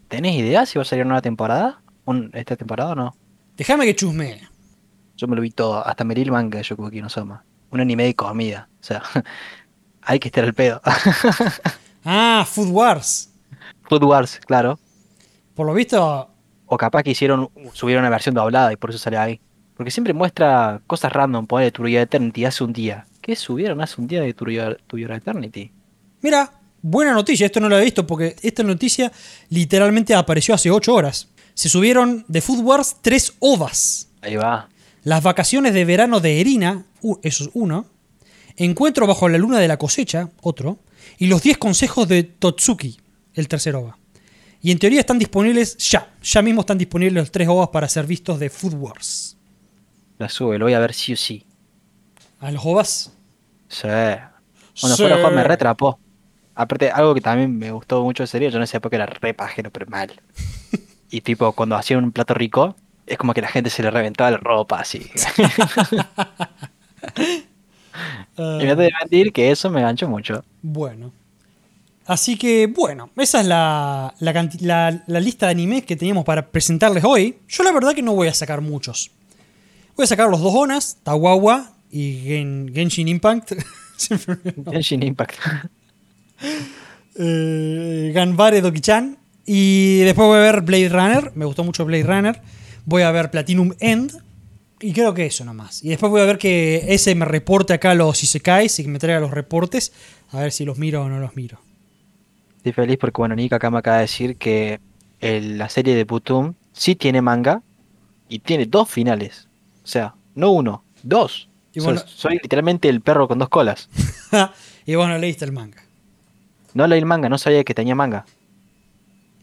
¿Tenés idea si va a salir una nueva temporada? Un- ¿Esta temporada o no? Déjame que chusmee. Yo me lo vi todo, hasta me leí el manga de Shokugeki no Soma. Un anime de comida. O sea, hay que estar al pedo. Ah, Food Wars. Food Wars, claro. Por lo visto, O capaz que hicieron, subieron una versión doblada y por eso sale ahí. Porque siempre muestra cosas random, pone To Your Eternity hace un día. ¿Qué subieron hace un día de Eternity? mira, buena noticia. Esto no lo he visto porque esta noticia literalmente apareció hace 8 horas. Se subieron de Food Wars 3 ovas. Ahí va. Las vacaciones de verano de Erina, uh, eso es uno. Encuentro bajo la luna de la cosecha, otro. Y los 10 consejos de Totsuki, el tercer ova. Y en teoría están disponibles ya. Ya mismo están disponibles los 3 ovas para ser vistos de Food Wars. La sube, lo voy a ver sí o sí. ¿A los ovas? Sí. Bueno, Sí. fuera de juego me retrapó. Aparte, algo que también me gustó mucho de serie, yo en esa época era re pajero, pero mal. y tipo, cuando hacían un plato rico, es como que la gente se le reventaba la ropa así. Ah. y no te voy a mentir que eso me ganchó mucho. Bueno. Así que, bueno, esa es la, la, canti- la- la lista de animes que teníamos para presentarles hoy. Yo la verdad que no voy a sacar muchos. Voy a sacar los dos Onas, Tawawa y Gen- Genshin Impact. Genshin Impact. Eh, Ganbare Doki-chan. Y después voy a ver Blade Runner. Me gustó mucho Blade Runner. Voy a ver Platinum End. Y creo que eso nomás. Y después voy a ver que ese me reporte acá los Isekais y que me traiga los reportes. A ver si los miro o no los miro. Estoy feliz porque, bueno, Nika acá me acaba de decir que el- la serie de Putum sí tiene manga y tiene dos finales. O sea, no uno, dos. Y O sea, bueno- soy literalmente el perro con dos colas. y bueno, leíste el manga. No leí el manga, no sabía que tenía manga.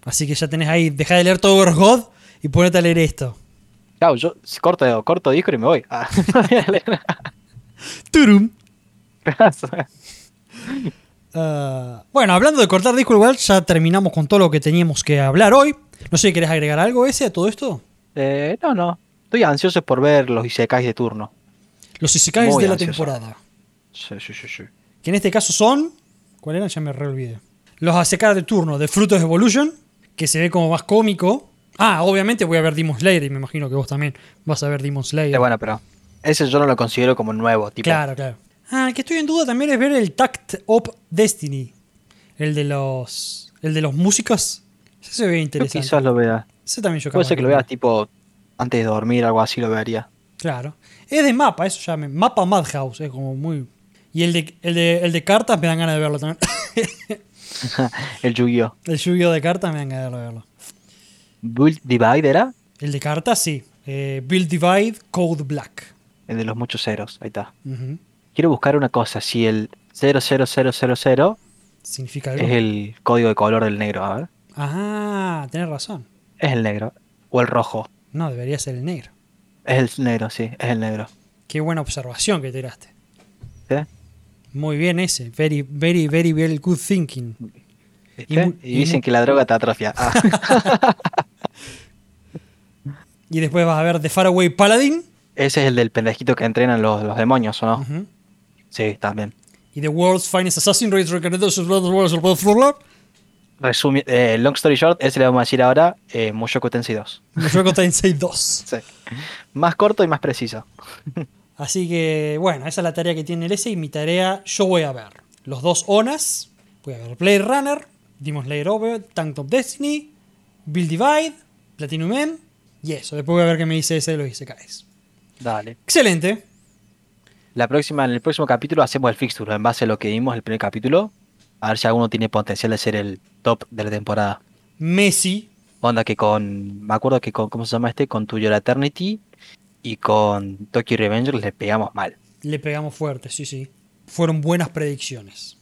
Así que ya tenés ahí, deja de leer of God y ponete a leer esto. Chao, yo corto, corto disco y me voy. Ah. Turum. Ah, bueno, hablando de cortar disco igual, ya terminamos con todo lo que teníamos que hablar hoy. No sé, ¿querés agregar algo ese a todo esto? Eh, no, no. Estoy ansioso por ver los Isekais de turno. Los Isekais Muy de la ansioso. temporada. Sí, sí, sí, sí. Que en este caso son. ¿Cuál eran? Ya me re olvidé. Los Isekais de turno de Frutos Evolution, que se ve como más cómico. Ah, obviamente voy a ver Demon Slayer y me imagino que vos también vas a ver Demon Slayer. Eh, bueno, pero ese yo no lo considero como nuevo. Tipo, Claro, claro. Ah, el que estoy en duda también es ver el Tact of Destiny. El de los. El de los músicos. Ese se ve yo interesante. quizás lo vea. Ese también yo Puede capaz ser que lo vea. veas tipo antes de dormir, algo así lo vería. Claro. Es de mapa, eso ya me. Mapa Madhouse, es como muy. Y el de, el de, el de cartas me dan ganas de verlo también. El Yu-Gi-Oh! el Yu-Gi-Oh de cartas me dan ganas de verlo. Build Divide era El de cartas, sí. Eh, Build Divide, Code Black. el de los muchos ceros. Ahí está. Quiero buscar una cosa. Si el 00000 Significa algo. es el código de color del negro, a ver. Ah, tenés razón. Es el negro. O el rojo. No, debería ser el negro. Es el negro, sí, es el negro. Qué buena observación que tiraste. ¿Sí? Muy bien ese. Very, very, very, very good thinking. Y dicen que la droga te atrofia. Ah, Y después vas a ver The Faraway Paladin. ese es el del pendejito que entrenan los, los demonios, ¿o no? Ujú. Sí, también. Y The World's Finest Assassin, Resumi- eh, long story short, ese le vamos a decir ahora eh, Mushoku Tensei 2. Mushoku Tensei 2. Sí. Más corto y más preciso. Así que, bueno, esa es la tarea que tiene el S y mi tarea, yo voy a ver los dos ONAS, voy a ver Blade Runner, Demon Slayer Over, Tank Top Destiny, Build Divide, Platinum M y eso. Después voy a ver qué me dice ese de los Isekais. Dale. Excelente. La próxima, en el próximo capítulo hacemos el fixture en base a lo que vimos el primer capítulo. A ver si alguno tiene potencial de ser el top de la temporada. Messi, Onda que con. Me acuerdo que con. ¿Cómo se llama este? Con To Your Eternity y con Tokyo Revengers le pegamos mal. le pegamos fuerte, sí, sí. Fueron buenas predicciones.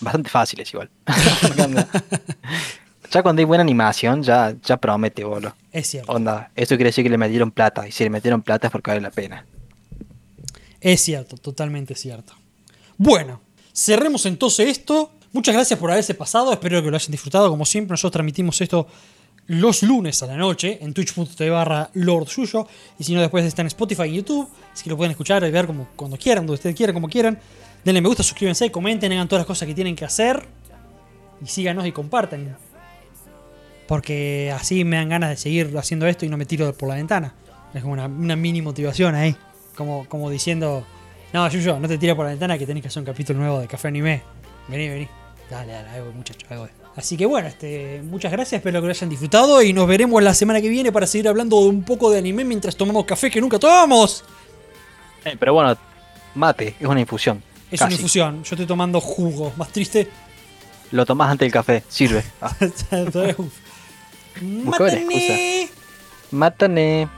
Bastante fáciles igual. ya cuando hay buena animación, ya, ya promete, boludo. Es cierto. Onda, eso quiere decir que le metieron plata. Y si le metieron plata es porque vale la pena. Es cierto, totalmente cierto. Bueno, cerremos entonces esto. Muchas gracias por haberse pasado. Espero que lo hayan disfrutado. Como siempre, nosotros transmitimos esto los lunes a la noche en twitch.tv barra Lord Suyo. Y si no, después está en Spotify y YouTube. Así que lo pueden escuchar y ver como, cuando quieran, donde ustedes quieran, como quieran. Denle me gusta, suscríbanse, comenten, hagan todas las cosas que tienen que hacer. Y síganos y compartan. Porque así me dan ganas de seguir haciendo esto y no me tiro por la ventana. Es como una, una mini motivación ahí. Como, como diciendo, no, Yuyo, no te tires por la ventana que tenés que hacer un capítulo nuevo de Café Anime. Vení, vení. Dale, dale, ahí voy, muchacho, ahí voy. Así que bueno, este, muchas gracias, espero que lo hayan disfrutado y nos veremos la semana que viene para seguir hablando de un poco de anime mientras tomamos café que nunca tomamos. Eh, pero bueno, mate, es una infusión. Es Casi. una infusión, yo estoy tomando jugo, más triste. Lo tomás antes del café, sirve. Ah, Buscaba la Mátame. Mátane.